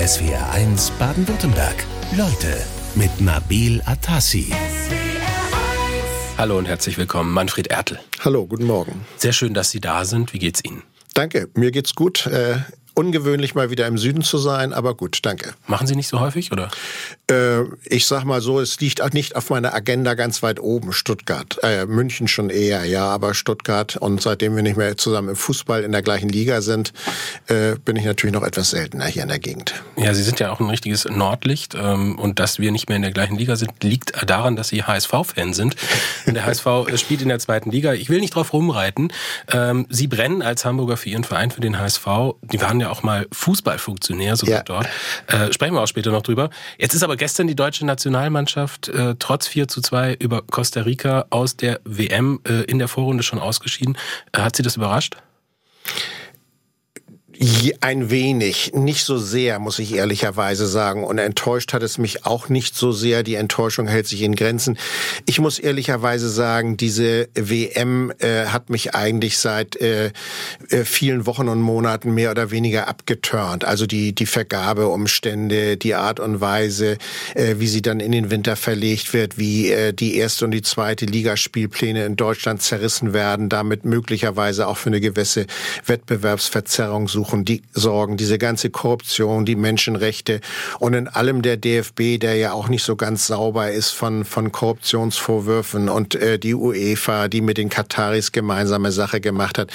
SWR1 Baden-Württemberg. Leute mit Nabil Atassi. Hallo und herzlich willkommen, Manfred Ertel. Hallo, guten Morgen. Sehr schön, dass Sie da sind. Wie geht's Ihnen? Danke, mir geht's gut. Ungewöhnlich mal wieder im Süden zu sein, aber gut, danke. Machen Sie nicht so häufig, oder? Äh, ich sag mal so, es liegt auch nicht auf meiner Agenda ganz weit oben, Stuttgart. Äh, München schon eher, ja, aber Stuttgart. Und seitdem wir nicht mehr zusammen im Fußball in der gleichen Liga sind, äh, bin ich natürlich noch etwas seltener hier in der Gegend. Ja, Sie sind ja auch ein richtiges Nordlicht. Ähm, und dass wir nicht mehr in der gleichen Liga sind, liegt daran, dass Sie HSV-Fan sind. der HSV spielt in der zweiten Liga. Ich will nicht drauf rumreiten. Ähm, Sie brennen als Hamburger für Ihren Verein, für den HSV. Die waren ja auch mal Fußballfunktionär sogar ja. dort. Äh, sprechen wir auch später noch drüber. Jetzt ist aber gestern die deutsche Nationalmannschaft äh, trotz 4 zu 2 über Costa Rica aus der WM äh, in der Vorrunde schon ausgeschieden. Äh, hat Sie das überrascht? Ein wenig, nicht so sehr, muss ich ehrlicherweise sagen. Und enttäuscht hat es mich auch nicht so sehr. Die Enttäuschung hält sich in Grenzen. Ich muss ehrlicherweise sagen, diese WM äh, hat mich eigentlich seit äh, äh, vielen Wochen und Monaten mehr oder weniger abgeturnt. Also die, die Vergabeumstände, die Art und Weise, äh, wie sie dann in den Winter verlegt wird, wie äh, die erste und die zweite Ligaspielpläne in Deutschland zerrissen werden, damit möglicherweise auch für eine gewisse Wettbewerbsverzerrung suchen suchen, die sorgen, diese ganze Korruption, die Menschenrechte und in allem der DFB, der ja auch nicht so ganz sauber ist von, von Korruptionsvorwürfen und äh, die UEFA, die mit den Kataris gemeinsame Sache gemacht hat.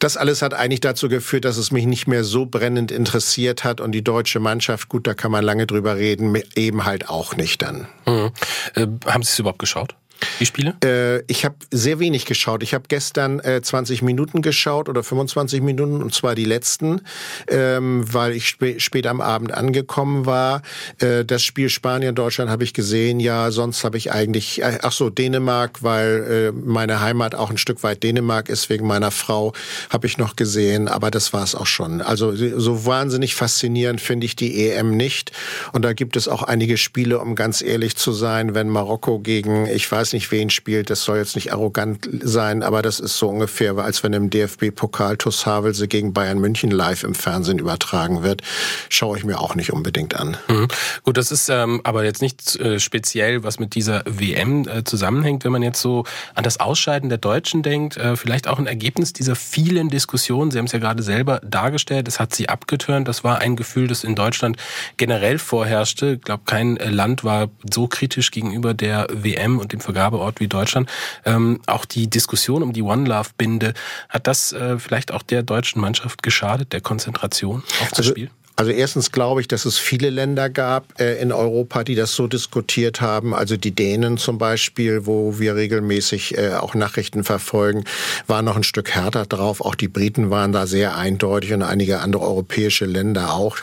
Das alles hat eigentlich dazu geführt, dass es mich nicht mehr so brennend interessiert hat und die deutsche Mannschaft, gut, da kann man lange drüber reden, eben halt auch nicht dann. Mhm. Äh, haben Sie es überhaupt geschaut? Die Spiele? Äh, ich habe sehr wenig geschaut. Ich habe gestern äh, 20 Minuten geschaut oder 25 Minuten und zwar die letzten, ähm, weil ich spä spät am Abend angekommen war. Äh, das Spiel Spanien-Deutschland habe ich gesehen. Ja, sonst habe ich eigentlich, äh, ach so, Dänemark, weil äh, meine Heimat auch ein Stück weit Dänemark ist, wegen meiner Frau, habe ich noch gesehen. Aber das war es auch schon. Also so wahnsinnig faszinierend finde ich die EM nicht. Und da gibt es auch einige Spiele, um ganz ehrlich zu sein, wenn Marokko gegen, ich weiß weiß nicht, wen spielt. Das soll jetzt nicht arrogant sein, aber das ist so ungefähr, als wenn im DFB-Pokal TuS Havelse gegen Bayern München live im Fernsehen übertragen wird. Schaue ich mir auch nicht unbedingt an. Mhm. Gut, das ist ähm, aber jetzt nicht äh, speziell, was mit dieser WM äh, zusammenhängt. Wenn man jetzt so an das Ausscheiden der Deutschen denkt, äh, vielleicht auch ein Ergebnis dieser vielen Diskussionen. Sie haben es ja gerade selber dargestellt. Es hat sie abgetürnt. Das war ein Gefühl, das in Deutschland generell vorherrschte. Ich glaube, kein Land war so kritisch gegenüber der WM und dem Vergleich Vergabeort wie Deutschland. Ähm, auch die Diskussion um die One Love Binde, hat das äh, vielleicht auch der deutschen Mannschaft geschadet, der Konzentration auf das also, Spiel? Also erstens glaube ich, dass es viele Länder gab äh, in Europa, die das so diskutiert haben. Also die Dänen zum Beispiel, wo wir regelmäßig äh, auch Nachrichten verfolgen, waren noch ein Stück härter drauf. Auch die Briten waren da sehr eindeutig und einige andere europäische Länder auch.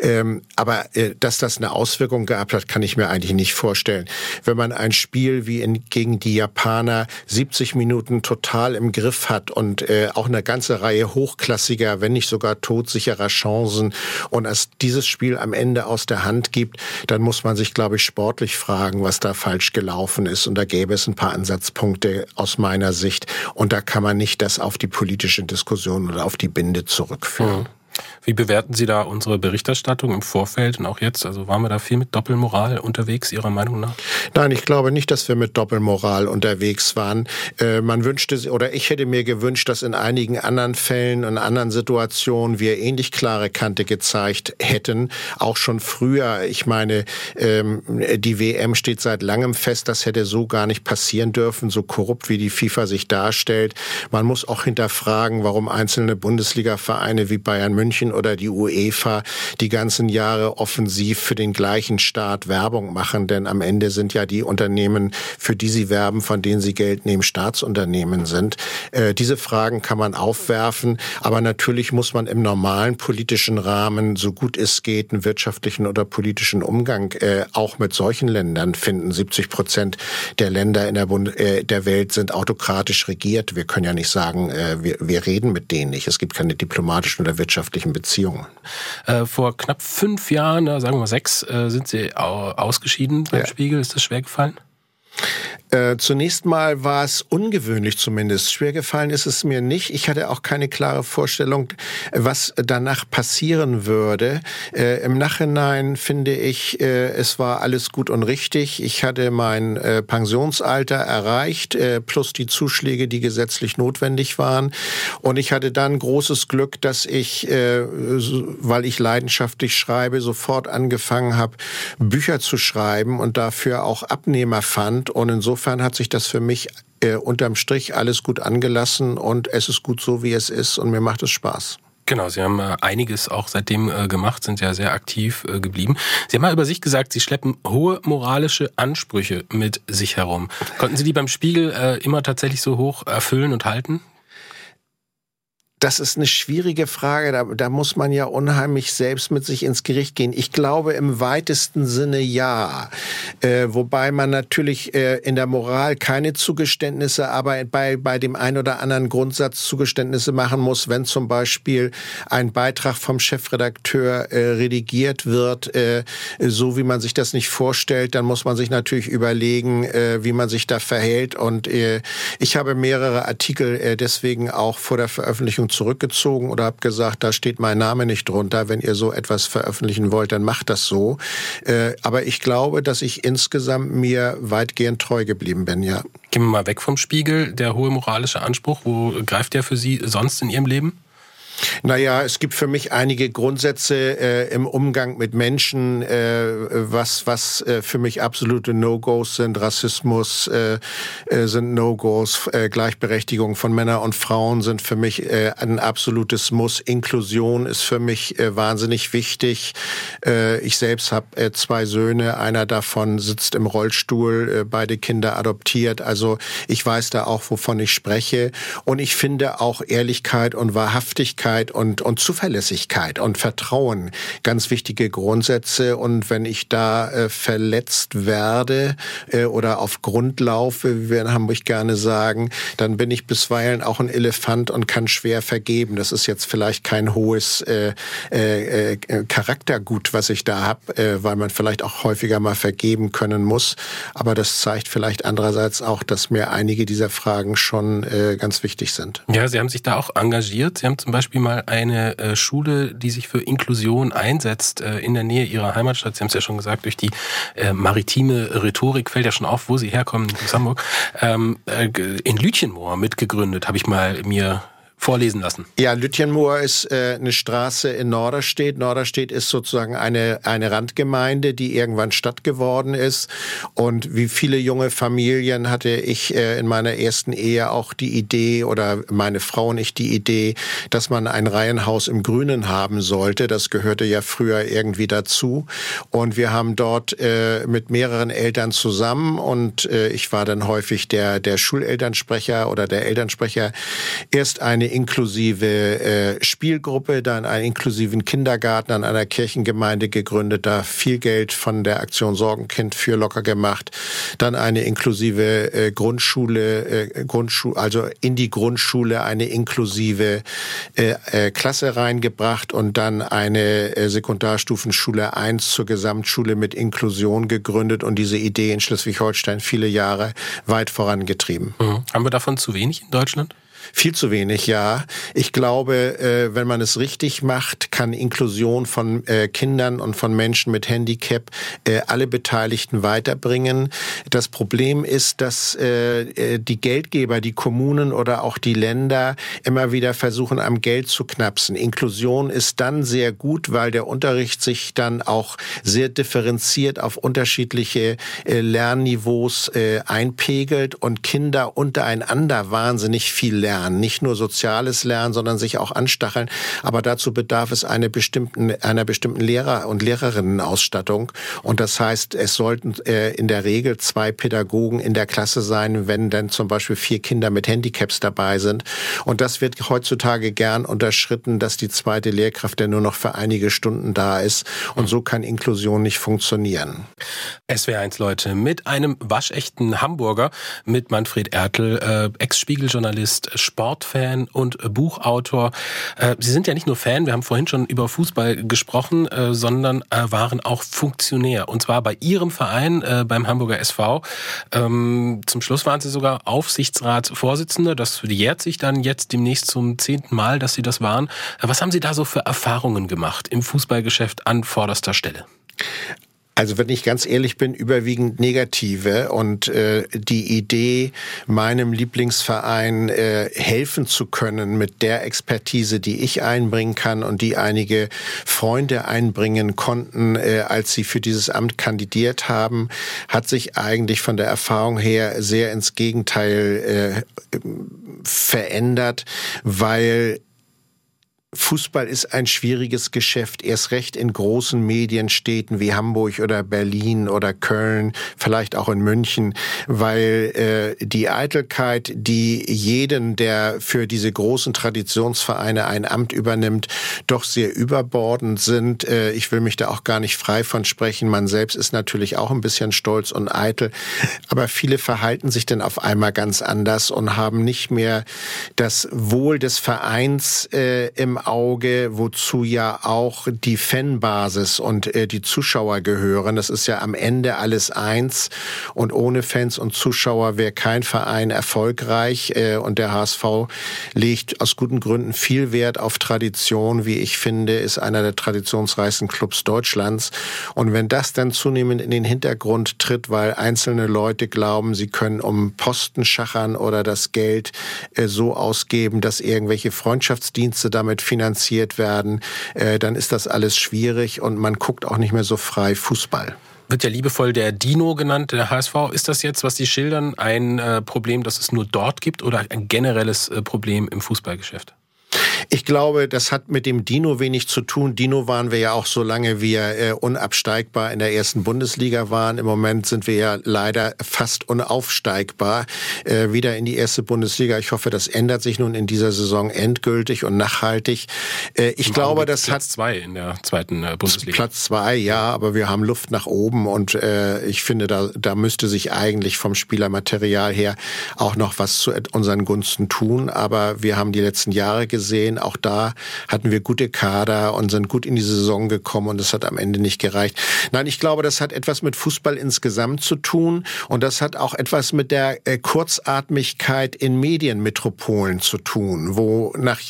Ähm, aber äh, dass das eine Auswirkung gehabt hat, kann ich mir eigentlich nicht vorstellen. Wenn man ein Spiel wie in, gegen die Japaner 70 Minuten total im Griff hat und äh, auch eine ganze Reihe hochklassiger, wenn nicht sogar todsicherer Chancen und es dieses Spiel am Ende aus der Hand gibt, dann muss man sich, glaube ich, sportlich fragen, was da falsch gelaufen ist. Und da gäbe es ein paar Ansatzpunkte aus meiner Sicht. Und da kann man nicht das auf die politische Diskussion oder auf die Binde zurückführen. Mhm. Wie bewerten Sie da unsere Berichterstattung im Vorfeld und auch jetzt? Also waren wir da viel mit Doppelmoral unterwegs, Ihrer Meinung nach? Nein, ich glaube nicht, dass wir mit Doppelmoral unterwegs waren. Äh, man wünschte, oder ich hätte mir gewünscht, dass in einigen anderen Fällen und anderen Situationen wir ähnlich klare Kante gezeigt hätten. Auch schon früher. Ich meine, ähm, die WM steht seit langem fest. Das hätte so gar nicht passieren dürfen, so korrupt wie die FIFA sich darstellt. Man muss auch hinterfragen, warum einzelne Bundesliga-Vereine wie Bayern München oder die UEFA die ganzen Jahre offensiv für den gleichen Staat Werbung machen, denn am Ende sind ja die Unternehmen, für die sie werben, von denen sie Geld nehmen, Staatsunternehmen sind. Äh, diese Fragen kann man aufwerfen, aber natürlich muss man im normalen politischen Rahmen, so gut es geht, einen wirtschaftlichen oder politischen Umgang äh, auch mit solchen Ländern finden. 70 Prozent der Länder in der, Bund äh, der Welt sind autokratisch regiert. Wir können ja nicht sagen, äh, wir, wir reden mit denen nicht. Es gibt keine diplomatischen oder wirtschaftlichen wirtschaftlichen Beziehungen. Äh, vor knapp fünf Jahren, sagen wir mal sechs, äh, sind Sie ausgeschieden beim ja. Spiegel. Ist das schwer gefallen? Äh, zunächst mal war es ungewöhnlich zumindest. Schwer gefallen ist es mir nicht. Ich hatte auch keine klare Vorstellung, was danach passieren würde. Äh, Im Nachhinein finde ich, äh, es war alles gut und richtig. Ich hatte mein äh, Pensionsalter erreicht, äh, plus die Zuschläge, die gesetzlich notwendig waren. Und ich hatte dann großes Glück, dass ich, weil ich leidenschaftlich schreibe, sofort angefangen habe, Bücher zu schreiben und dafür auch Abnehmer fand. Und insofern hat sich das für mich äh, unterm Strich alles gut angelassen und es ist gut so, wie es ist und mir macht es Spaß. Genau, Sie haben äh, einiges auch seitdem äh, gemacht, sind ja sehr aktiv äh, geblieben. Sie haben mal über sich gesagt, Sie schleppen hohe moralische Ansprüche mit sich herum. Konnten Sie die beim Spiegel immer tatsächlich so hoch erfüllen und halten? Das ist eine schwierige Frage. Da, da muss man ja unheimlich selbst mit sich ins Gericht gehen. Ich glaube im weitesten Sinne ja. Äh, wobei man natürlich äh, in der Moral keine Zugeständnisse, aber bei, bei dem ein oder anderen Grundsatz Zugeständnisse machen muss, wenn zum Beispiel ein Beitrag vom Chefredakteur äh, redigiert wird, äh, so wie man sich das nicht vorstellt, dann muss man sich natürlich überlegen, äh, wie man sich da verhält. Und äh, ich habe mehrere Artikel äh, deswegen auch vor der Veröffentlichung zurückgezogen oder habe gesagt, da steht mein Name nicht drunter. Wenn ihr so etwas veröffentlichen wollt, dann macht das so. Äh, aber ich glaube, dass ich insgesamt mir weitgehend treu geblieben bin, ja. Gehen wir mal weg vom Spiegel. Der hohe moralische Anspruch, wo greift der für Sie sonst in Ihrem Leben? Naja, es gibt für mich einige Grundsätze äh, im Umgang mit Menschen, äh, was, was äh, für mich absolute No-Gos sind. Rassismus äh, äh sind No-Gos, äh, Gleichberechtigung von Männern und Frauen sind für mich äh, ein absolutes Muss. Inklusion ist für mich äh, wahnsinnig wichtig. Äh, ich selbst habe äh, zwei Söhne, einer davon sitzt im Rollstuhl, äh, beide Kinder adoptiert. Also ich weiß da auch, wovon ich spreche. Und ich finde auch Ehrlichkeit und Wahrhaftigkeit Ehrlichkeit und, und Zuverlässigkeit und Vertrauen ganz wichtige Grundsätze. Und wenn ich da äh, verletzt werde äh, oder auf Grund laufe, wie wir in Hamburg gerne sagen, dann bin ich bisweilen auch ein Elefant und kann schwer vergeben. Das ist jetzt vielleicht kein hohes äh, äh, äh Charaktergut, was ich da habe, äh, weil man vielleicht auch häufiger mal vergeben können muss. Aber das zeigt vielleicht andererseits auch, dass mir einige dieser Fragen schon äh, ganz wichtig sind. Ja, Sie haben sich da auch engagiert. Sie haben zum Beispiel mal eine äh, Schule, die sich für Inklusion einsetzt, äh, in der Nähe ihrer Heimatstadt. Sie haben es ja schon gesagt, durch die äh, maritime Rhetorik fällt ja schon auf, wo Sie herkommen, aus Hamburg, ähm, äh, in Lütchenmoor mitgegründet, habe ich mal mir vorlesen lassen. Ja, Lütjenmoor ist äh, eine Straße in Norderstedt. Norderstedt ist sozusagen eine, eine Randgemeinde, die irgendwann Stadt geworden ist. Und wie viele junge Familien hatte ich äh, in meiner ersten Ehe auch die Idee oder meine Frau und ich die Idee, dass man ein Reihenhaus im Grünen haben sollte. Das gehörte ja früher irgendwie dazu. Und wir haben dort äh, mit mehreren Eltern zusammen und äh, ich war dann häufig der, der Schulelternsprecher oder der Elternsprecher erst eine inklusive äh, Spielgruppe, dann einen inklusiven Kindergarten an einer Kirchengemeinde gegründet, da viel Geld von der Aktion Sorgenkind für locker gemacht, dann eine inklusive äh, Grundschule, äh, Grundschule, also in die Grundschule eine inklusive äh, äh, Klasse reingebracht und dann eine äh, Sekundarstufenschule 1 zur Gesamtschule mit Inklusion gegründet und diese Idee in Schleswig-Holstein viele Jahre weit vorangetrieben. Mhm. Haben wir davon zu wenig in Deutschland? Viel zu wenig, ja. Ich glaube, äh, wenn man es richtig macht, kann Inklusion von äh, Kindern und von Menschen mit Handicap äh, alle Beteiligten weiterbringen. Das Problem ist, dass die Geldgeber, die Kommunen oder auch die Länder immer wieder versuchen, am Geld zu knapsen. Inklusion ist dann sehr gut, weil der Unterricht sich dann auch sehr differenziert auf unterschiedliche Lernniveaus einpegelt und Kinder untereinander wahnsinnig viel lernen lernen, nicht nur soziales Lernen, sondern sich auch anstacheln. Aber dazu bedarf es einer bestimmten, einer bestimmten Lehrer- und Lehrerinnenausstattung. Und das heißt, es sollten äh, in der Regel zwei Pädagogen in der Klasse sein, wenn dann zum Beispiel vier Kinder mit Handicaps dabei sind. Und das wird heutzutage gern unterschritten, dass die zweite Lehrkraft ja nur noch für einige Stunden da ist. Und so kann Inklusion nicht funktionieren. SWR1 Leute mit einem waschechten Hamburger, mit Manfred Ertel, äh, Ex-Spiegeljournalist, Sportfan und Buchautor. Äh, Sie sind ja nicht nur Fan, wir haben vorhin schon über Fußball gesprochen, äh, sondern äh, waren auch Funktionär. Und zwar bei Ihrem Verein, beim Hamburger SV. Ähm, zum Schluss waren Sie sogar Aufsichtsratsvorsitzender. Das jährt sich dann jetzt demnächst zum zehnten Mal, dass Sie das waren. Was haben Sie da so für Erfahrungen gemacht im Fußballgeschäft an vorderster Stelle? Also wenn ich ganz ehrlich bin, überwiegend negative und äh, die Idee, meinem Lieblingsverein äh, helfen zu können mit der Expertise, die ich einbringen kann und die einige Freunde einbringen konnten, äh, als sie für dieses Amt kandidiert haben, hat sich eigentlich von der Erfahrung her sehr ins Gegenteil äh, verändert, weil Fußball ist ein schwieriges Geschäft, erst recht in großen Medienstädten wie Hamburg oder Berlin oder Köln, vielleicht auch in München, weil äh, die Eitelkeit, die jeden, der für diese großen Traditionsvereine ein Amt übernimmt, doch sehr überbordend sind. Äh, ich will mich da auch gar nicht frei von sprechen. Man selbst ist natürlich auch ein bisschen stolz und eitel, aber viele verhalten sich dann auf einmal ganz anders und haben nicht mehr das Wohl des Vereins äh, im Auge, wozu ja auch die Fanbasis und äh, die Zuschauer gehören. Das ist ja am Ende alles eins. Und ohne Fans und Zuschauer wäre kein Verein erfolgreich. Äh, und der HSV legt aus guten Gründen viel Wert auf Tradition. Wie ich finde, ist einer der traditionsreichsten Clubs Deutschlands. Und wenn das dann zunehmend in den Hintergrund tritt, weil einzelne Leute glauben, sie können um Posten schachern oder das Geld äh, so ausgeben, dass irgendwelche Freundschaftsdienste damit finanziert werden, äh, dann ist das alles schwierig und man guckt auch nicht mehr so frei Fußball wird ja liebevoll der Dino genannt, der HSV. Ist das jetzt, was Sie schildern, ein äh, Problem, das es nur dort gibt oder ein generelles äh, Problem im Fußballgeschäft? Ich glaube, das hat mit dem Dino wenig zu tun. Dino waren wir ja auch so lange wir äh, unabsteigbar in der ersten Bundesliga waren. Im Moment sind wir ja leider fast unaufsteigbar äh, wieder in die erste Bundesliga. Ich hoffe, das ändert sich nun in dieser Saison endgültig und nachhaltig. Äh, ich Im glaube, das Platz hat zwei in der zweiten äh, Bundesliga. Platz zwei, ja, aber wir haben Luft nach oben und äh, ich finde, da, da müsste sich eigentlich vom Spielermaterial her auch noch was zu unseren Gunsten tun. Aber wir haben die letzten Jahre gesehen, sehen, auch da hatten wir gute Kader und sind gut in die Saison gekommen und es hat am Ende nicht gereicht. Nein, ich glaube, das hat etwas mit Fußball insgesamt zu tun und das hat auch etwas mit der äh, Kurzatmigkeit in Medienmetropolen zu tun, wo nach,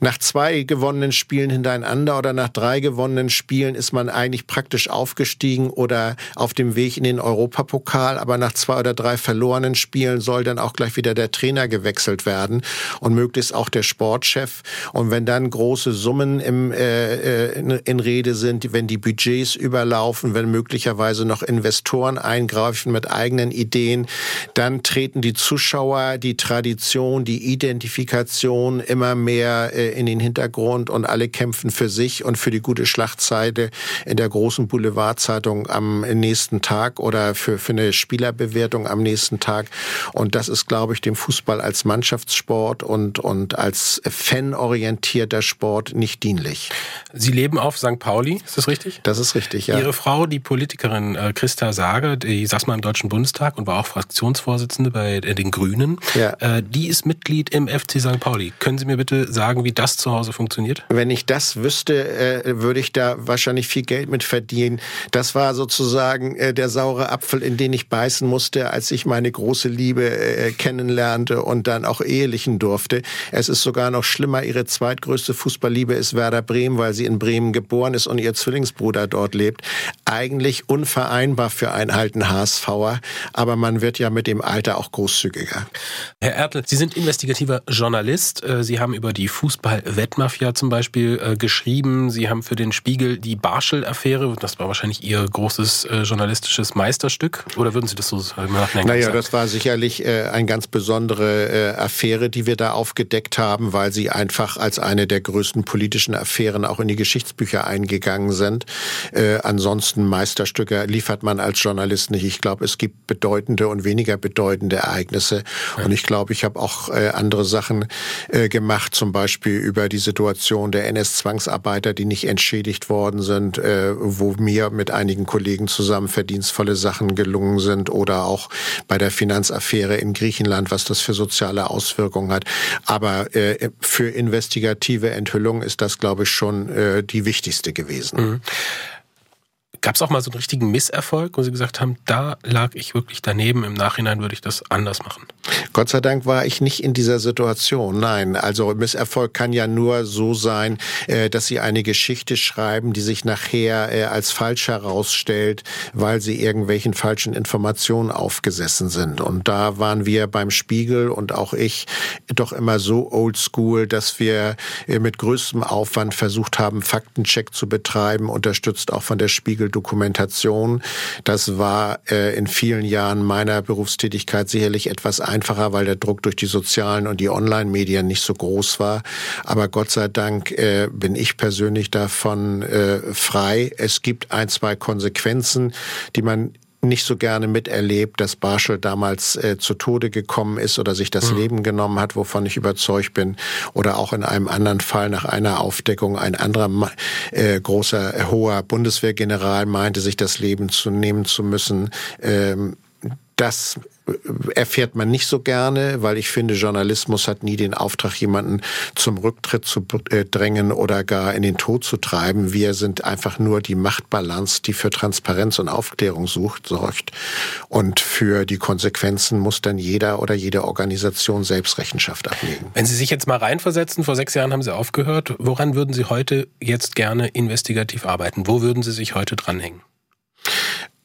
nach zwei gewonnenen Spielen hintereinander oder nach drei gewonnenen Spielen ist man eigentlich praktisch aufgestiegen oder auf dem Weg in den Europapokal, aber nach zwei oder drei verlorenen Spielen soll dann auch gleich wieder der Trainer gewechselt werden und möglichst auch der Sportchef. Und wenn dann große Summen im, äh, äh, in, Rede sind, wenn die Budgets überlaufen, wenn möglicherweise noch Investoren eingreifen mit eigenen Ideen, dann treten die Zuschauer, die Tradition, die Identifikation immer mehr äh, in den Hintergrund und alle kämpfen für sich und für die gute Schlachtseite in der großen Boulevardzeitung am nächsten Tag oder für, für eine Spielerbewertung am nächsten Tag. Und das ist, glaube ich, dem Fußball als Mannschaftssport und, und als Fanorientierung orientierter Sport nicht dienlich. Sie leben auf St. Pauli, ist das richtig? Das ist richtig, ja. Ihre Frau, die Politikerin äh, Christa Sage, die saß mal im Deutschen Bundestag und war auch Fraktionsvorsitzende bei äh, den Grünen. Ja. Äh, die ist Mitglied im FC St. Pauli. Können Sie mir bitte sagen, wie das zu Hause funktioniert? Wenn ich das wüsste, würde ich da wahrscheinlich viel Geld mit verdienen. Das war sozusagen der saure Apfel, in den ich beißen musste, als ich meine große Liebe kennenlernte und dann auch ehelichen durfte. Es ist sogar noch schlimmer, ihre zweitgrößte Fußballliebe ist Werder Bremen, weil sie in Bremen geboren ist und ihr Zwillingsbruder dort lebt. Eigentlich unvereinbar für einen alten HSVer, aber man wird ja mit dem Alter auch großzügiger. Herr Ertel, Sie sind investigativer Journalist. Äh, sie haben über die Fußball-Wettmafia zum Beispiel äh, geschrieben. Sie haben für den Spiegel die Barschel-Affäre, das war wahrscheinlich Ihr großes äh, journalistisches Meisterstück. Oder würden Sie das so nachdenken? Naja, das war sicherlich eine ganz besondere Affäre, die wir da aufgedeckt haben, weil sie einfach als eine der größten politischen Affären auch in die Geschichtsbücher eingegangen sind. Äh, ansonsten Meisterstücke liefert man als Journalist nicht. Ich glaube, es gibt bedeutende und weniger bedeutende Ereignisse. Ja. Und ich glaube, ich habe auch äh, andere Sachen äh, gemacht, zum Beispiel über die Situation der NS-Zwangsarbeiter, die nicht entschädigt worden sind, äh, wo mir mit einigen Kollegen zusammen verdienstvolle Sachen gelungen sind oder auch bei der Finanzaffäre in Griechenland, was das für soziale Auswirkungen hat. Aber äh, für investigative Enthüllung ist das, glaube ich, schon äh, die wichtigste gewesen. Mhm. Gab es auch mal so einen richtigen Misserfolg, wo Sie gesagt haben, da lag ich wirklich daneben, im Nachhinein würde ich das anders machen? Gott sei Dank war ich nicht in dieser Situation. Nein, also Misserfolg kann ja nur so sein, äh, dass Sie eine Geschichte schreiben, die sich nachher äh, als falsch herausstellt, weil Sie irgendwelchen falschen Informationen aufgesessen sind. Und da waren wir beim Spiegel und auch ich doch immer so oldschool, dass wir äh, mit größtem Aufwand versucht haben, Faktencheck zu betreiben, unterstützt auch von der Spiegel Dokumentation. Das war äh, in vielen Jahren meiner Berufstätigkeit sicherlich etwas einfacher, weil der Druck durch die sozialen und die Online-Medien nicht so groß war. Aber Gott sei Dank äh, bin ich persönlich davon äh, frei. Es gibt ein, zwei Konsequenzen, die man nicht so gerne miterlebt, dass Barschel damals äh, zu Tode gekommen ist oder sich das mhm. Leben genommen hat, wovon ich überzeugt bin. Oder auch in einem anderen Fall nach einer Aufdeckung ein anderer äh, großer, äh, hoher Bundeswehrgeneral meinte, sich das Leben zu nehmen zu müssen. Ähm, das erfährt man nicht so gerne, weil ich finde, Journalismus hat nie den Auftrag, jemanden zum Rücktritt zu äh, drängen oder gar in den Tod zu treiben. Wir sind einfach nur die Machtbalance, die für Transparenz und Aufklärung sucht, sorgt. Und für die Konsequenzen muss dann jeder oder jede Organisation selbst Rechenschaft ablegen. Wenn Sie sich jetzt mal reinversetzen, vor sechs Jahren haben Sie aufgehört. Woran würden Sie heute jetzt gerne investigativ arbeiten? Wo würden Sie sich heute dranhängen?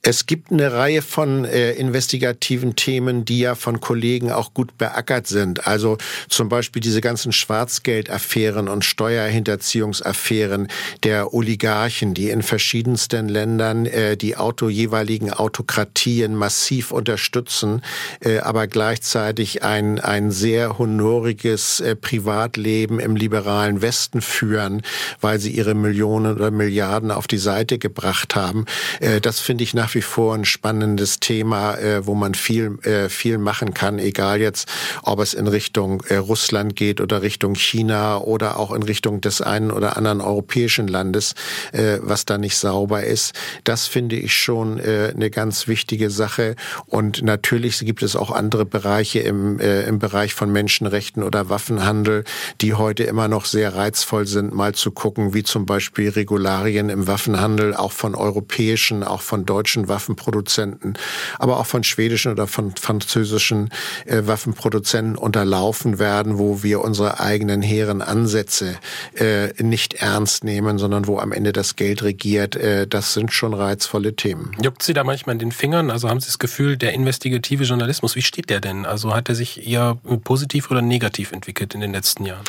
Es gibt eine Reihe von äh, investigativen Themen, die ja von Kollegen auch gut beackert sind. Also zum Beispiel diese ganzen Schwarzgeldaffären und Steuerhinterziehungsaffären der Oligarchen, die in verschiedensten Ländern äh, die Auto jeweiligen Autokratien massiv unterstützen, äh, aber gleichzeitig ein, ein sehr honoriges äh, Privatleben im liberalen Westen führen, weil sie ihre Millionen oder Milliarden auf die Seite gebracht haben. Äh, das finde ich nach wie vor ein spannendes Thema, äh, wo man viel, äh, viel machen kann, egal jetzt, ob es in Richtung äh, Russland geht oder Richtung China oder auch in Richtung des einen oder anderen europäischen Landes, äh, was da nicht sauber ist. Das finde ich schon äh, eine ganz wichtige Sache. Und natürlich gibt es auch andere Bereiche im, äh, im Bereich von Menschenrechten oder Waffenhandel, die heute immer noch sehr reizvoll sind, mal zu gucken, wie zum Beispiel Regularien im Waffenhandel auch von europäischen, auch von deutschen deutschen Waffenproduzenten, aber auch von schwedischen oder von französischen äh, Waffenproduzenten unterlaufen werden, wo wir unsere eigenen hehren Ansätze äh, nicht ernst nehmen, sondern wo am Ende das Geld regiert. Äh, das sind schon reizvolle Themen. Juckt Sie da manchmal in den Fingern? Also haben Sie das Gefühl, der investigative Journalismus, wie steht der denn? Also hat er sich eher positiv oder negativ entwickelt in den letzten Jahren?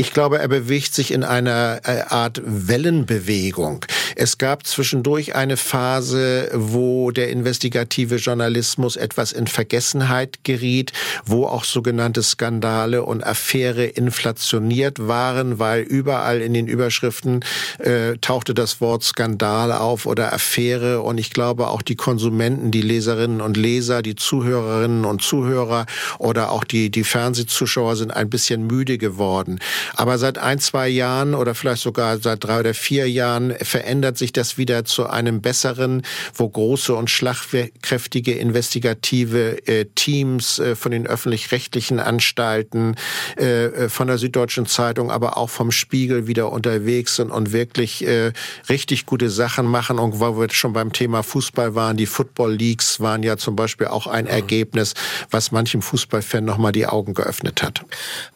Ich glaube, er bewegt sich in einer äh, Art Wellenbewegung. Es gab zwischendurch eine Phase, wo der investigative Journalismus etwas in Vergessenheit geriet, wo auch sogenannte Skandale und Affäre inflationiert waren, weil überall in den Überschriften äh, tauchte das Wort Skandal auf oder Affäre. Und ich glaube, auch die Konsumenten, die Leserinnen und Leser, die Zuhörerinnen und Zuhörer oder auch die, die Fernsehzuschauer sind ein bisschen müde geworden. Aber seit ein, zwei Jahren oder vielleicht sogar seit drei oder vier Jahren verändert sich das wieder zu einem besseren, wo große und schlagkräftige investigative äh, Teams äh, von den öffentlich-rechtlichen Anstalten, äh, äh, von der Süddeutschen Zeitung, aber auch vom Spiegel wieder unterwegs sind und wirklich äh, richtig gute Sachen machen. Und wo wir schon beim Thema Fußball waren, die Football Leagues waren ja zum Beispiel auch ein mhm. Ergebnis, was manchem Fußballfan nochmal die Augen geöffnet hat.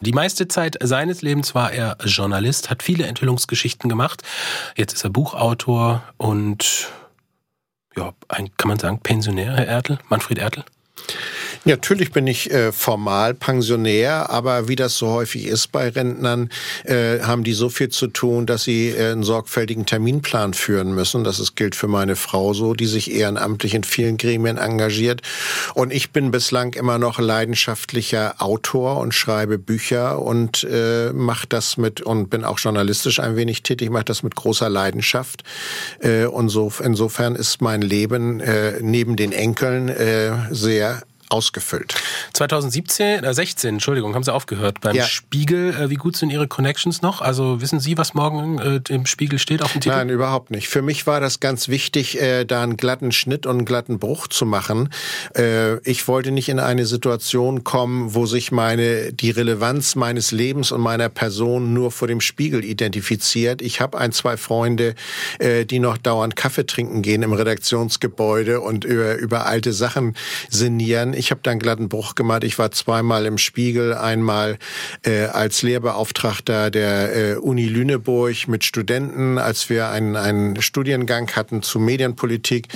Die meiste Zeit seines Lebens Lebens war er Journalist, hat viele Enthüllungsgeschichten gemacht. Jetzt ist er Buchautor und ja, ein, kann man sagen, Pensionär, Herr Ertel, Manfred Ertel? Natürlich bin ich äh, formal Pensionär, aber wie das so häufig ist bei Rentnern, äh, haben die so viel zu tun, dass sie äh, einen sorgfältigen Terminplan führen müssen. Das ist, gilt für meine Frau so, die sich ehrenamtlich in vielen Gremien engagiert. Und ich bin bislang immer noch leidenschaftlicher Autor und schreibe Bücher und äh, mache das mit und bin auch journalistisch ein wenig tätig, mache das mit großer Leidenschaft. Äh, und so, insofern ist mein Leben äh, neben den Enkeln äh, sehr ausgefüllt. 2017, äh 16, Entschuldigung, haben Sie aufgehört beim Ja. Spiegel. Äh, wie gut sind Ihre Connections noch? Also wissen Sie, was morgen äh, im Spiegel steht auf dem Titel? Nein, überhaupt nicht. Für mich war das ganz wichtig, äh, da einen glatten Schnitt und einen glatten Bruch zu machen. Äh, ich wollte nicht in eine Situation kommen, wo sich meine die Relevanz meines Lebens und meiner Person nur vor dem Spiegel identifiziert. Ich habe ein, zwei Freunde, äh, die noch dauernd Kaffee trinken gehen im Redaktionsgebäude und über, über alte Sachen sinnieren. Ich habe da einen glatten Bruch gemacht. Ich war zweimal im Spiegel, einmal äh, als Lehrbeauftragter der äh, Uni Lüneburg mit Studenten, als wir einen, einen Studiengang hatten zu Medienpolitik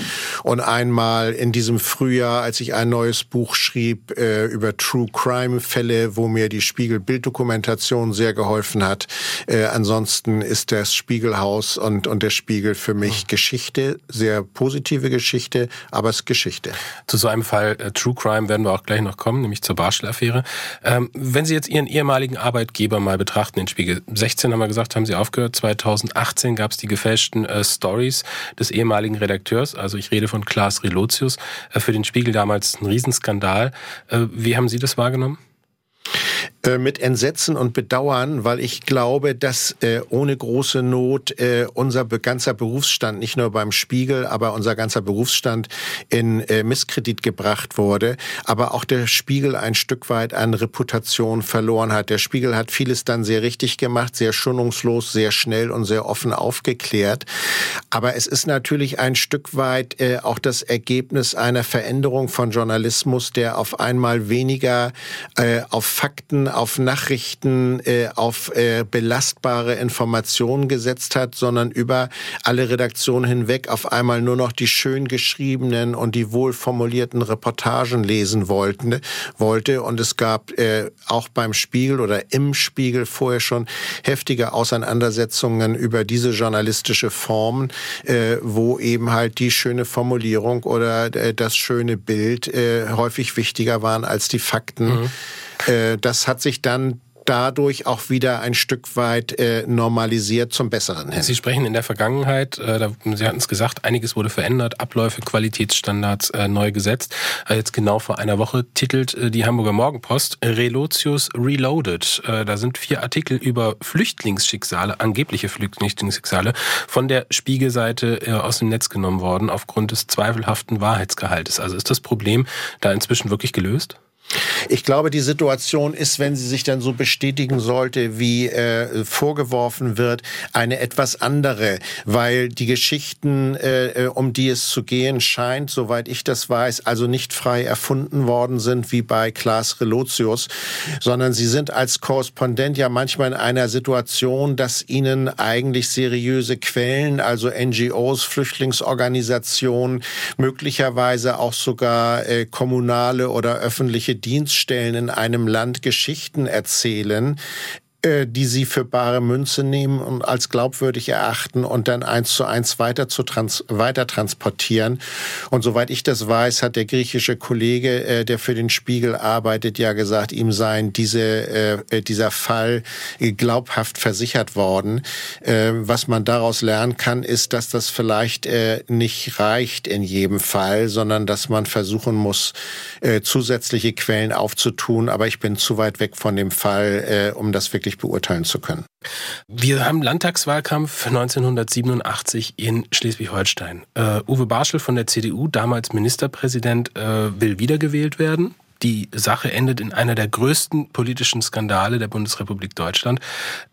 und einmal in diesem Frühjahr, als ich ein neues Buch schrieb äh, über True Crime Fälle, wo mir die Spiegel Bilddokumentation sehr geholfen hat. Äh, ansonsten ist das Spiegelhaus und, und der Spiegel für mich Geschichte, sehr positive Geschichte, aber es ist Geschichte. Zu so einem Fall äh, True Crime werden wir auch gleich noch kommen, nämlich zur Barschel-Affäre. Ähm, wenn Sie jetzt Ihren ehemaligen Arbeitgeber mal betrachten, den Spiegel. 16 haben wir gesagt, haben Sie aufgehört. 2018 gab es die gefälschten äh, Stories des ehemaligen Redakteurs. Also ich rede von Klaas Relotius. Äh, für den Spiegel damals ein Riesenskandal. Äh, wie haben Sie das wahrgenommen? Äh, mit Entsetzen und Bedauern, weil ich glaube, dass äh, ohne große Not äh, unser ganzer Berufsstand, nicht nur beim Spiegel, aber unser ganzer Berufsstand in äh, Misskredit gebracht wurde, aber auch der Spiegel ein Stück weit an Reputation verloren hat. Der Spiegel hat vieles dann sehr richtig gemacht, sehr schonungslos, sehr schnell und sehr offen aufgeklärt. Aber es ist natürlich ein Stück weit äh, auch das Ergebnis einer Veränderung von Journalismus, der auf einmal weniger äh, auf Fakten, auf Nachrichten, äh, auf äh, belastbare Informationen gesetzt hat, sondern über alle Redaktionen hinweg auf einmal nur noch die schön geschriebenen und die wohl formulierten Reportagen lesen wollten, wollte. Und es gab äh, auch beim Spiegel oder im Spiegel vorher schon heftige Auseinandersetzungen über diese journalistische Form, äh, wo eben halt die schöne Formulierung oder äh, das schöne Bild äh, häufig wichtiger waren als die Fakten. Äh, das hat sich dann dadurch auch wieder ein Stück weit äh, normalisiert zum Besseren hin. Sie sprechen in der Vergangenheit, äh, da, Sie hatten es gesagt, einiges wurde verändert, Abläufe, Qualitätsstandards äh, neu gesetzt. Äh, jetzt genau vor einer Woche titelt äh, die Hamburger Morgenpost Relotius Reloaded. Äh, da sind vier Artikel über Flüchtlingsschicksale, angebliche Flüchtlingsschicksale, von der Spiegelseite äh, aus dem Netz genommen worden aufgrund des zweifelhaften Wahrheitsgehaltes. Also ist das Problem da inzwischen wirklich gelöst? Ich glaube, die Situation ist, wenn sie sich dann so bestätigen sollte, wie äh, vorgeworfen wird, eine etwas andere, weil die Geschichten, äh, um die es zu gehen scheint, soweit ich das weiß, also nicht frei erfunden worden sind wie bei Klaas Relotius, sondern sie sind als Korrespondent ja manchmal in einer Situation, dass ihnen eigentlich seriöse Quellen, also NGOs, Flüchtlingsorganisationen, möglicherweise auch sogar äh, kommunale oder öffentliche Dienststellen in einem Land Geschichten erzählen, äh, die sie für bare Münze nehmen und als glaubwürdig erachten und dann eins zu eins weiter zu trans weiter transportieren. Und soweit ich das weiß, hat der griechische Kollege, äh, der für den Spiegel arbeitet, ja gesagt, ihm seien diese äh, dieser Fall glaubhaft versichert worden. Äh, was man daraus lernen kann, ist, dass das vielleicht äh, nicht reicht in jedem Fall, sondern dass man versuchen muss, äh, zusätzliche Quellen aufzutun. Aber ich bin zu weit weg von dem Fall, äh, um das wirklich beurteilen zu können. Wir haben Landtagswahlkampf 1987 in Schleswig-Holstein. Uh, Uwe Barschel von der CDU, damals Ministerpräsident, uh, will wiedergewählt werden. Die Sache endet in einer der größten politischen Skandale der Bundesrepublik Deutschland.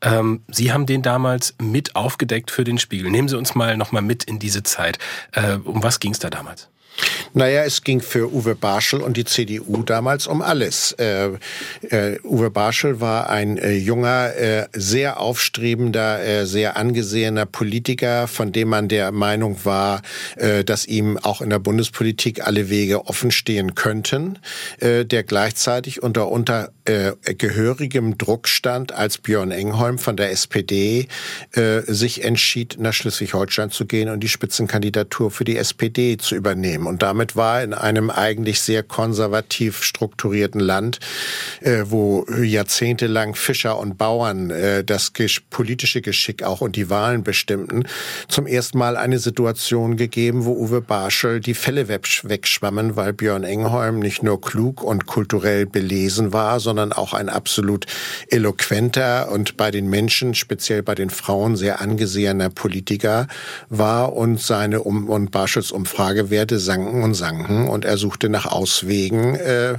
Ähm, Sie haben den damals mit aufgedeckt für den Spiegel. Nehmen Sie uns mal noch mal mit in diese Zeit. Äh, um was ging es da damals? Naja, es ging für Uwe Barschel und die CDU damals um alles. Äh, äh, Uwe Barschel war ein äh, junger, äh, sehr aufstrebender, äh, sehr angesehener Politiker, von dem man der Meinung war, äh, dass ihm auch in der Bundespolitik alle Wege offen stehen könnten, der gleichzeitig unter, unter gehörigem Druck stand, als Björn Engholm von der SPD sich entschied, nach Schleswig-Holstein zu gehen und die Spitzenkandidatur für die SPD zu übernehmen. Und damit war in einem eigentlich sehr konservativ strukturierten Land, äh, wo jahrzehntelang Fischer und Bauern äh, das politische Geschick auch und die Wahlen bestimmten, zum ersten Mal eine Situation gegeben, wo Uwe Barschel die Fälle wegschwammen, weil Björn Engholm nicht nur klug und kulturell belesen war, sondern auch ein absolut eloquenter und bei den Menschen, speziell bei den Frauen, sehr angesehener Politiker war und seine um und Barschels Umfragewerte sanken und sanken und er suchte nach Auswegen, äh,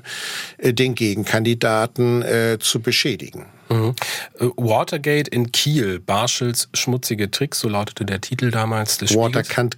den Gegenkandidaten äh, zu beschädigen. Mhm. Äh, Watergate in Kiel, Barschels schmutzige Tricks, so lautete der Titel damals des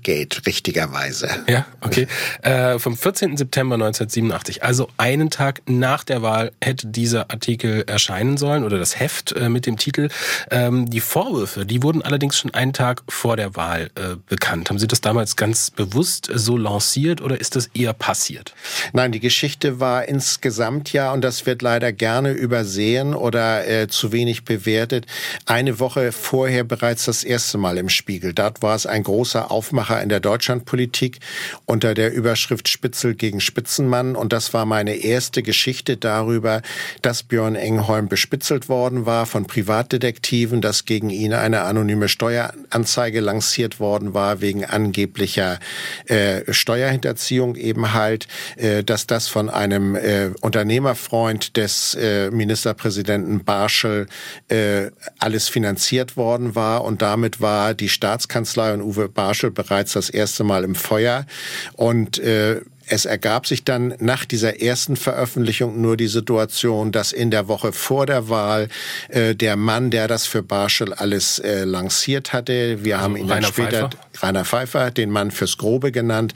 Gate, richtigerweise. Ja, okay. äh, vom 14. September 1987, also einen Tag nach der Wahl, hätte dieser Artikel erscheinen sollen oder das Heft äh, mit dem Titel. Ähm, die Vorwürfe, die wurden allerdings schon einen Tag vor der Wahl äh, bekannt. Haben Sie das damals ganz bewusst so lanciert oder ist das eher passiert? Nein, die Geschichte war insgesamt ja, und das wird leider gerne übersehen oder äh, zu wenig bewertet. Eine Woche vorher bereits das erste Mal im Spiegel. Dort war es ein großer Aufmacher in der Deutschlandpolitik unter der Überschrift Spitzel gegen Spitzenmann. Und das war meine erste Geschichte darüber, dass Björn Engholm bespitzelt worden war von Privatdetektiven, dass gegen ihn eine anonyme Steueranzeige lanciert worden war wegen angeblicher äh, Steuerhinterziehung eben halt, äh, dass das von einem äh, Unternehmerfreund des äh, Ministerpräsidenten Bar Marshall äh, alles finanziert worden war und damit war die Staatskanzlei und Uwe Barschel bereits das erste Mal im Feuer und äh, es ergab sich dann nach dieser ersten Veröffentlichung nur die Situation, dass in der Woche vor der Wahl äh, der Mann, der das für Barschel alles äh, lanciert hatte, wir also haben ihn dann später Pfeiffer? Rainer Pfeiffer, den Mann fürs Grobe genannt,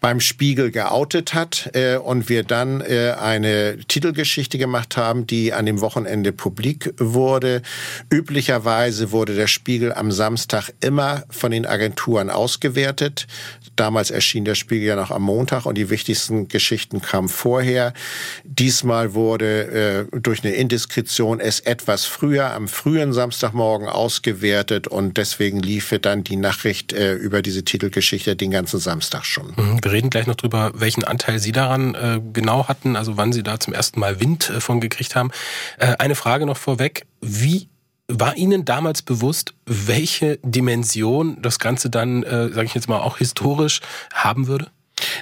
beim Spiegel geoutet hat äh, und wir dann äh, eine Titelgeschichte gemacht haben, die an dem Wochenende publik wurde. Üblicherweise wurde der Spiegel am Samstag immer von den Agenturen ausgewertet. Damals erschien der Spiegel ja noch am Montag und die wichtigsten Geschichten kamen vorher. Diesmal wurde äh, durch eine Indiskretion es etwas früher, am frühen Samstagmorgen ausgewertet und deswegen lief dann die Nachricht äh, über diese Titelgeschichte den ganzen Samstag schon. Mhm. Wir reden gleich noch drüber, welchen Anteil Sie daran äh, genau hatten, also wann Sie da zum ersten Mal Wind äh, von gekriegt haben. Äh, eine Frage noch vorweg. Wie war Ihnen damals bewusst, welche Dimension das Ganze dann, äh, sage ich jetzt mal, auch historisch haben würde?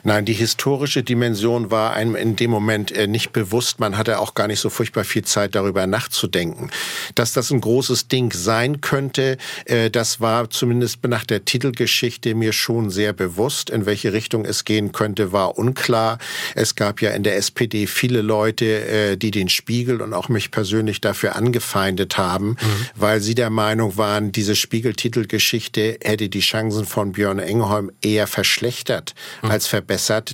Nein, die historische Dimension war einem in dem Moment äh, nicht bewusst. Man hatte auch gar nicht so furchtbar viel Zeit darüber nachzudenken. Dass das ein großes Ding sein könnte, äh, das war zumindest nach der Titelgeschichte mir schon sehr bewusst. In welche Richtung es gehen könnte, war unklar. Es gab ja in der SPD viele Leute, äh, die den Spiegel und auch mich persönlich dafür angefeindet haben, mhm. weil sie der Meinung waren, diese Spiegel-Titelgeschichte hätte die Chancen von Björn Engholm eher verschlechtert mhm. als verbessert,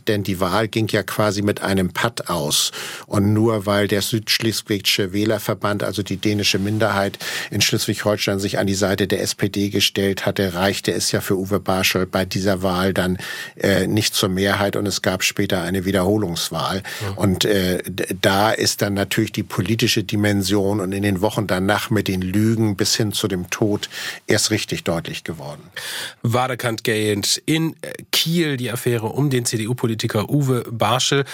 denn die Wahl ging ja quasi mit einem Patt aus. Und nur weil der Südschleswigsche Wählerverband, also die dänische Minderheit in Schleswig-Holstein, sich an die Seite der SPD gestellt hatte, reichte es ja für Uwe Barschel bei dieser Wahl dann äh, nicht zur Mehrheit und es gab später eine Wiederholungswahl. Ja. Und äh, da ist dann natürlich die politische Dimension und in den Wochen danach mit den Lügen bis hin zu dem Tod erst richtig deutlich geworden. Wadekant in Kiel die Affäre um um den CDU-Politiker Uwe Barschel.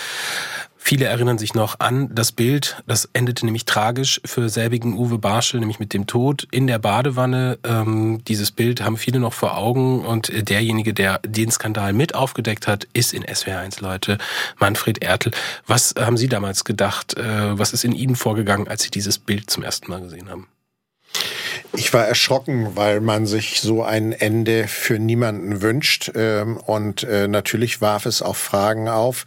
Viele erinnern sich noch an das Bild, das endete nämlich tragisch für selbigen Uwe Barschel, nämlich mit dem Tod in der Badewanne. Ähm, dieses Bild haben viele noch vor Augen und derjenige, der den Skandal mit aufgedeckt hat, ist in SWR1 Leute, Manfred Ertel. Was haben Sie damals gedacht? Äh, was ist in Ihnen vorgegangen, als Sie dieses Bild zum ersten Mal gesehen haben? Ich war erschrocken, weil man sich so ein Ende für niemanden wünscht. Ähm, und äh, natürlich warf es auch Fragen auf.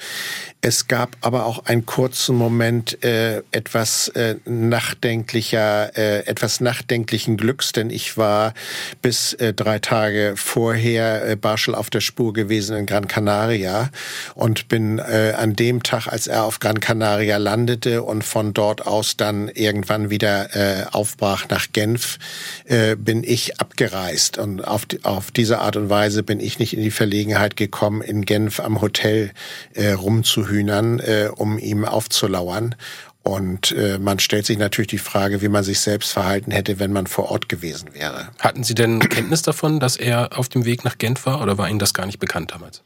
Es gab aber auch einen kurzen Moment äh, etwas äh, nachdenklicher, etwas nachdenklichen Glücks, denn ich war bis drei Tage vorher Barschel auf der Spur gewesen in Gran Canaria und bin an dem Tag, als er auf Gran Canaria landete und von dort aus dann irgendwann wieder aufbrach nach Genf, äh, bin ich abgereist und auf, auf diese Art und Weise bin ich nicht in die Verlegenheit gekommen, in Genf am Hotel äh, rumzuhören Hühnern, äh, um ihm aufzulauern. Und äh, man stellt sich natürlich die Frage, wie man sich selbst verhalten hätte, wenn man vor Ort gewesen wäre. Hatten Sie denn Kenntnis davon, dass er auf dem Weg nach Genf war oder war Ihnen das gar nicht bekannt damals?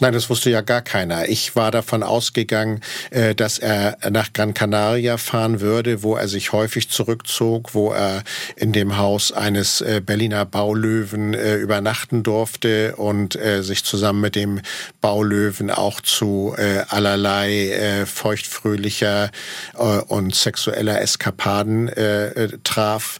Nein, das wusste ja gar keiner. Ich war davon ausgegangen, äh, dass er nach Gran Canaria fahren würde, wo er sich häufig zurückzog, wo er in dem Haus eines äh, Berliner Baulöwen äh, übernachten durfte und sich zusammen mit dem Baulöwen auch zu allerlei feuchtfröhlicher und sexueller Eskapaden traf.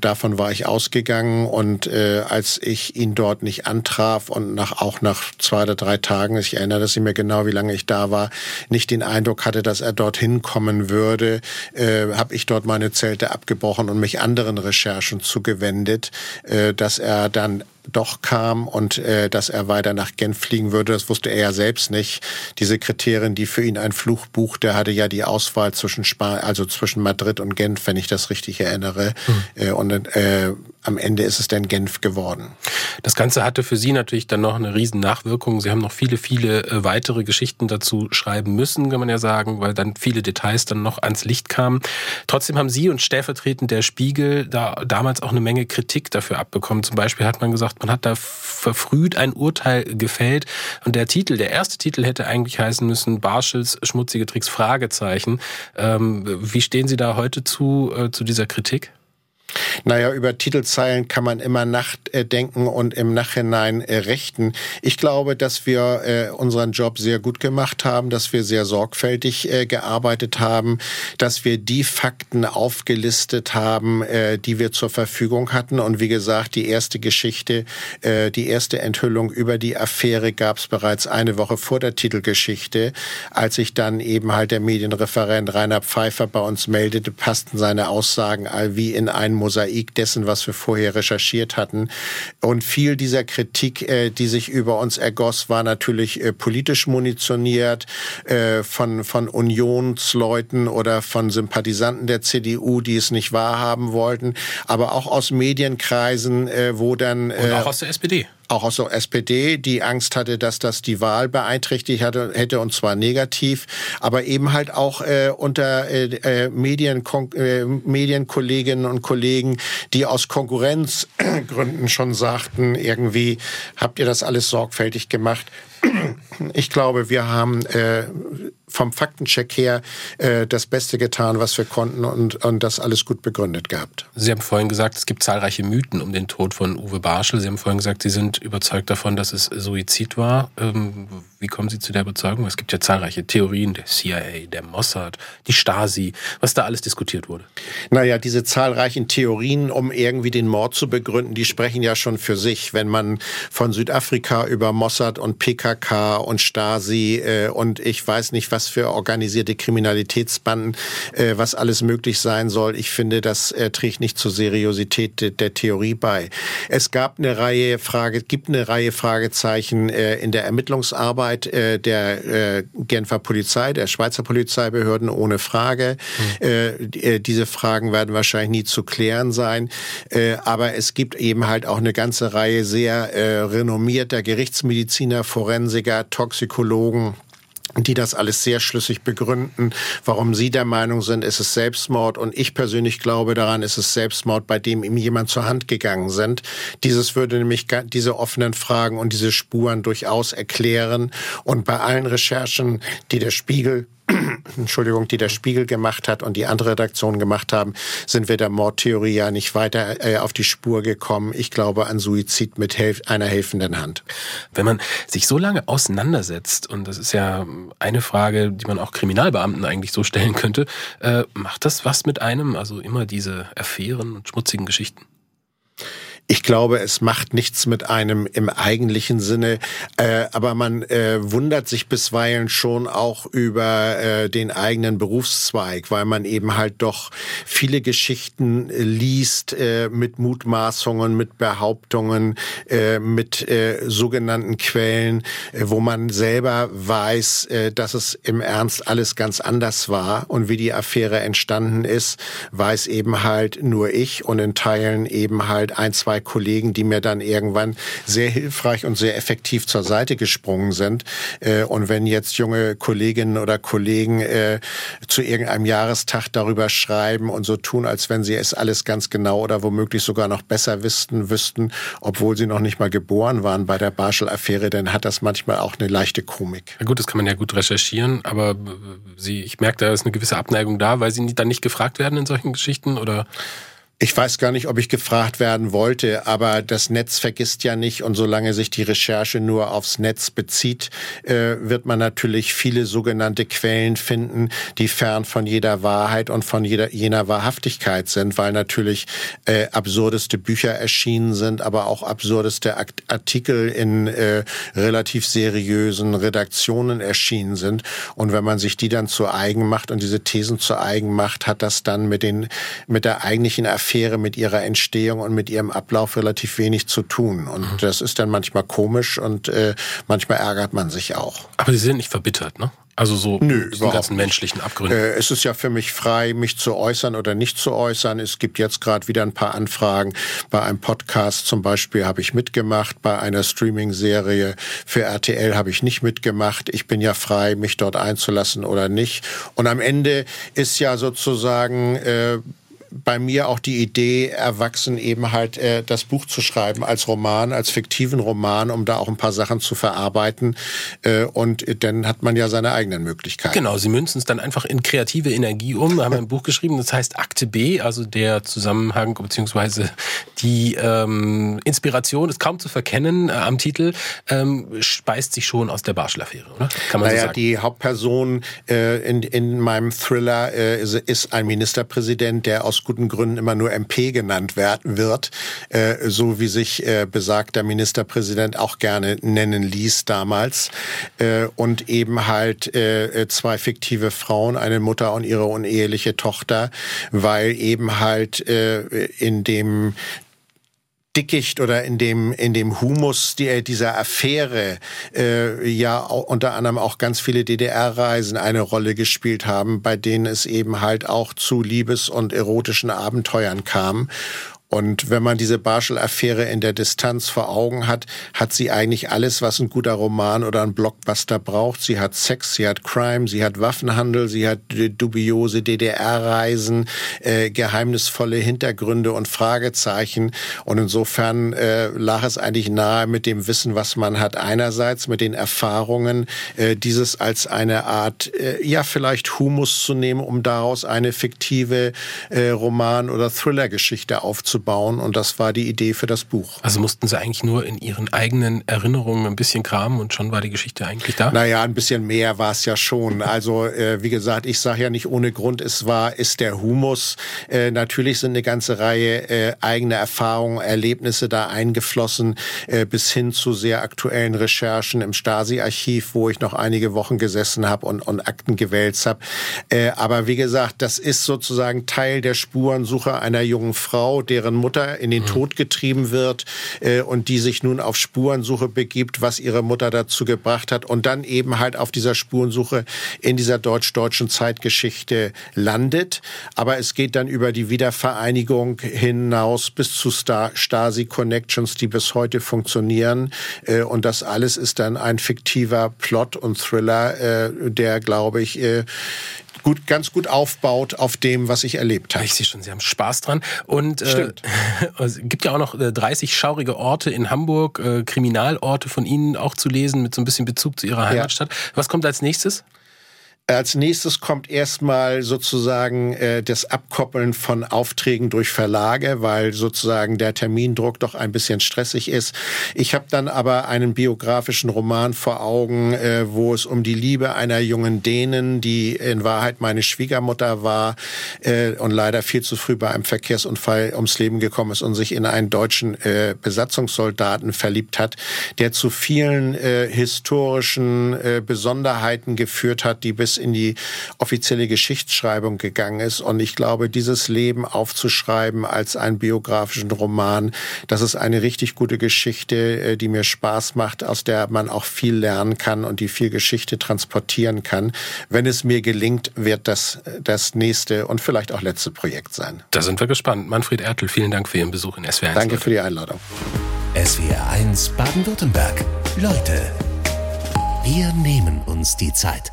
Davon war ich ausgegangen und als ich ihn dort nicht antraf und nach, auch nach zwei oder drei drei Tagen, ich erinnere das nicht genau, wie lange ich da war, nicht den Eindruck hatte, dass er dorthin kommen würde, äh, habe ich dort meine Zelte abgebrochen und mich anderen Recherchen zugewendet, äh, dass er dann doch kam und äh, dass er weiter nach Genf fliegen würde, das wusste er ja selbst nicht. Diese Kriterien, die für ihn ein Fluch buchte, hatte ja die Auswahl zwischen Spa also zwischen Madrid und Genf, wenn ich das richtig erinnere. Mhm. Äh, und äh, am Ende ist es dann Genf geworden. Das Ganze hatte für Sie natürlich dann noch eine riesen Nachwirkung. Sie haben noch viele, viele äh, weitere Geschichten dazu schreiben müssen, kann man ja sagen, weil dann viele Details dann noch ans Licht kamen. Trotzdem haben Sie und stellvertretend der Spiegel da damals auch eine Menge Kritik dafür abbekommen. Zum Beispiel hat man gesagt, man hat da verfrüht ein Urteil gefällt. Und der Titel, der erste Titel hätte eigentlich heißen müssen, Barschels schmutzige Tricks, Fragezeichen. Ähm, wie stehen Sie da heute zu, äh, zu dieser Kritik? Naja, über Titelzeilen kann man immer nachdenken und im Nachhinein äh, rechten. Ich glaube, dass wir äh, unseren Job sehr gut gemacht haben, dass wir sehr sorgfältig äh, gearbeitet haben, dass wir die Fakten aufgelistet haben, die wir zur Verfügung hatten. Und wie gesagt, die erste Geschichte, die erste Enthüllung über die Affäre gab es bereits eine Woche vor der Titelgeschichte. Als sich dann eben halt der Medienreferent Rainer Pfeiffer bei uns meldete, passten seine Aussagen wie in einen Mosaik dessen, was wir vorher recherchiert hatten. Und viel dieser Kritik, äh, die sich über uns ergoss, war natürlich äh, politisch munitioniert äh, von, von Unionsleuten oder von Sympathisanten der CDU, die es nicht wahrhaben wollten, aber auch aus Medienkreisen, äh, wo dann... Und auch aus der SPD auch aus der SPD, die Angst hatte, dass das die Wahl beeinträchtigt hatte, hätte und zwar negativ, aber eben halt auch äh, unter äh, äh Medien, äh, Medienkolleginnen und Kollegen, die aus Konkurrenzgründen schon sagten, irgendwie habt ihr das alles sorgfältig gemacht. Ich glaube, wir haben äh, vom Faktencheck her äh, das Beste getan, was wir konnten und, und das alles gut begründet gehabt. Sie haben vorhin gesagt, es gibt zahlreiche Mythen um den Tod von Uwe Barschel. Sie haben vorhin gesagt, Sie sind überzeugt davon, dass es Suizid war. Ähm, wie kommen Sie zu der Überzeugung? Es gibt ja zahlreiche Theorien, der CIA, der Mossad, die Stasi, was da alles diskutiert wurde. Naja, diese zahlreichen Theorien, um irgendwie den Mord zu begründen, die sprechen ja schon für sich. Wenn man von Südafrika über Mossad und PKK und Stasi äh, und ich weiß nicht, was was für organisierte Kriminalitätsbanden, äh, was alles möglich sein soll. Ich finde, das äh, trägt nicht zur Seriosität de, der Theorie bei. Es gab eine Reihe Frage, gibt eine Reihe Fragezeichen äh, in der Ermittlungsarbeit äh, der äh, Genfer Polizei, der Schweizer Polizeibehörden ohne Frage. Mhm. Äh, diese Fragen werden wahrscheinlich nie zu klären sein. Äh, aber es gibt eben halt auch eine ganze Reihe sehr äh, renommierter Gerichtsmediziner, Forensiker, Toxikologen, die das alles sehr schlüssig begründen, warum Sie der Meinung sind, es ist Selbstmord und ich persönlich glaube daran, es ist Selbstmord, bei dem ihm jemand zur Hand gegangen sind. Dieses würde nämlich diese offenen Fragen und diese Spuren durchaus erklären und bei allen Recherchen, die der Spiegel Entschuldigung, die der Spiegel gemacht hat und die andere Redaktion gemacht haben, sind wir der Mordtheorie ja nicht weiter äh, auf die Spur gekommen. Ich glaube an Suizid mit helf einer helfenden Hand. Wenn man sich so lange auseinandersetzt, und das ist ja eine Frage, die man auch Kriminalbeamten eigentlich so stellen könnte, äh, macht das was mit einem? Also immer diese Affären und schmutzigen Geschichten? Ich glaube, es macht nichts mit einem im eigentlichen Sinne, äh, aber man äh, wundert sich bisweilen schon auch über äh, den eigenen Berufszweig, weil man eben halt doch viele Geschichten äh, liest äh, mit Mutmaßungen, mit Behauptungen, äh, mit sogenannten Quellen, wo man selber weiß, dass es im Ernst alles ganz anders war und wie die Affäre entstanden ist, weiß eben halt nur ich und in Teilen eben halt ein, zwei Kollegen, die mir dann irgendwann sehr hilfreich und sehr effektiv zur Seite gesprungen sind. Äh, und wenn jetzt junge Kolleginnen oder Kollegen äh, zu irgendeinem Jahrestag darüber schreiben und so tun, als wenn sie es alles ganz genau oder womöglich sogar noch besser wüssten, wüssten, obwohl sie noch nicht mal geboren waren bei der Barschel-Affäre, dann hat das manchmal auch eine leichte Komik. Ja gut, das kann man ja gut recherchieren, aber Sie, ich merke, da ist eine gewisse Abneigung da, weil Sie dann nicht gefragt werden in solchen Geschichten oder? Ich weiß gar nicht, ob ich gefragt werden wollte, aber das Netz vergisst ja nicht und solange sich die Recherche nur aufs Netz bezieht, äh, wird man natürlich viele sogenannte Quellen finden, die fern von jeder Wahrheit und von jeder, jener Wahrhaftigkeit sind, weil natürlich äh, absurdeste Bücher erschienen sind, aber auch absurdeste Artikel in äh, relativ seriösen Redaktionen erschienen sind. Und wenn man sich die dann zu eigen macht und diese Thesen zu eigen macht, hat das dann mit den mit der eigentlichen Affäre mit ihrer Entstehung und mit ihrem Ablauf relativ wenig zu tun. Und mhm. das ist dann manchmal komisch und äh, manchmal ärgert man sich auch. Aber Sie sind nicht verbittert, ne? Also so Nö, die ganzen menschlichen Abgründe. Äh, es ist ja für mich frei, mich zu äußern oder nicht zu äußern. Es gibt jetzt gerade wieder ein paar Anfragen. Bei einem Podcast zum Beispiel habe ich mitgemacht, bei einer Streaming-Serie für RTL habe ich nicht mitgemacht. Ich bin ja frei, mich dort einzulassen oder nicht. Und am Ende ist ja sozusagen äh, bei mir auch die Idee erwachsen, eben halt äh, das Buch zu schreiben als Roman, als fiktiven Roman, um da auch ein paar Sachen zu verarbeiten. Äh, und dann hat man ja seine eigenen Möglichkeiten. Genau, Sie münzen es dann einfach in kreative Energie um. Wir haben ein Buch geschrieben, das heißt Akte B, also der Zusammenhang beziehungsweise die ähm, Inspiration ist kaum zu verkennen äh, am Titel, ähm, speist sich schon aus der Barschel-Affäre, oder? Kann man naja, so sagen? die Hauptperson äh, in, in meinem Thriller äh, ist ein Ministerpräsident, der aus aus guten Gründen immer nur MP genannt wird, äh, so wie sich äh, besagter Ministerpräsident auch gerne nennen ließ damals. Äh, und eben halt äh, zwei fiktive Frauen, eine Mutter und ihre uneheliche Tochter, weil eben halt äh, in dem Dickicht oder in dem in dem Humus die, dieser Affäre äh, ja unter anderem auch ganz viele DDR-Reisen eine Rolle gespielt haben, bei denen es eben halt auch zu Liebes- und erotischen Abenteuern kam. Und wenn man diese Barschel-Affäre in der Distanz vor Augen hat, hat sie eigentlich alles, was ein guter Roman oder ein Blockbuster braucht. Sie hat Sex, sie hat Crime, sie hat Waffenhandel, sie hat dubiose DDR-Reisen, äh, geheimnisvolle Hintergründe und Fragezeichen. Und insofern äh, lag es eigentlich nahe mit dem Wissen, was man hat, einerseits mit den Erfahrungen, äh, dieses als eine Art, äh, ja vielleicht Humus zu nehmen, um daraus eine fiktive äh, Roman- oder Thriller-Geschichte aufzubauen aufzubauen. Und das war die Idee für das Buch. Also mussten Sie eigentlich nur in Ihren eigenen Erinnerungen ein bisschen kramen und schon war die Geschichte eigentlich da? Naja, ein bisschen mehr war es ja schon. Also äh, wie gesagt, ich sage ja nicht ohne Grund, es war, ist der Humus. Äh, natürlich sind eine ganze Reihe äh, eigene Erfahrungen, Erlebnisse da eingeflossen, äh, bis hin zu sehr aktuellen Recherchen im Stasi-Archiv, wo ich noch einige Wochen gesessen habe und, und Akten gewälzt habe. Äh, aber wie gesagt, das ist sozusagen Teil der Spurensuche einer jungen Frau, deren deren Mutter in den mhm. Tod getrieben wird äh, und die sich nun auf Spurensuche begibt, was ihre Mutter dazu gebracht hat und dann eben halt auf dieser Spurensuche in dieser deutsch-deutschen Zeitgeschichte landet. Aber es geht dann über die Wiedervereinigung hinaus bis zu Stasi-Connections, die bis heute funktionieren. Äh, und das alles ist dann ein fiktiver Plot und Thriller, äh, der, glaube ich, äh, gut, ganz gut aufbaut auf dem, was ich erlebt habe. Ich sehe schon, Sie haben Spaß dran. Und äh, es gibt ja auch noch 30 äh, schaurige Orte in Hamburg, äh, Kriminalorte von Ihnen auch zu lesen, mit so ein bisschen Bezug zu Ihrer Heimatstadt. Ja. Was kommt als nächstes? Als nächstes kommt erstmal sozusagen äh, das Abkoppeln von Aufträgen durch Verlage, weil sozusagen der Termindruck doch ein bisschen stressig ist. Ich habe dann aber einen biografischen Roman vor Augen, äh, wo es um die Liebe einer jungen Dänen, die in Wahrheit meine Schwiegermutter war äh, und leider viel zu früh bei einem Verkehrsunfall ums Leben gekommen ist und sich in einen deutschen äh, Besatzungssoldaten verliebt hat, der zu vielen äh, historischen äh, Besonderheiten geführt hat, die bis in die offizielle Geschichtsschreibung gegangen ist. Und ich glaube, dieses Leben aufzuschreiben als einen biografischen Roman, das ist eine richtig gute Geschichte, äh, die mir Spaß macht, aus der man auch viel lernen kann und die viel Geschichte transportieren kann. Wenn es mir gelingt, wird das äh, das nächste und vielleicht auch letzte Projekt sein. Da sind wir gespannt. Manfred Ertel, vielen Dank für Ihren Besuch in SWR 1. Danke für die Einladung. SWR 1 Baden-Württemberg. Leute, wir nehmen uns die Zeit.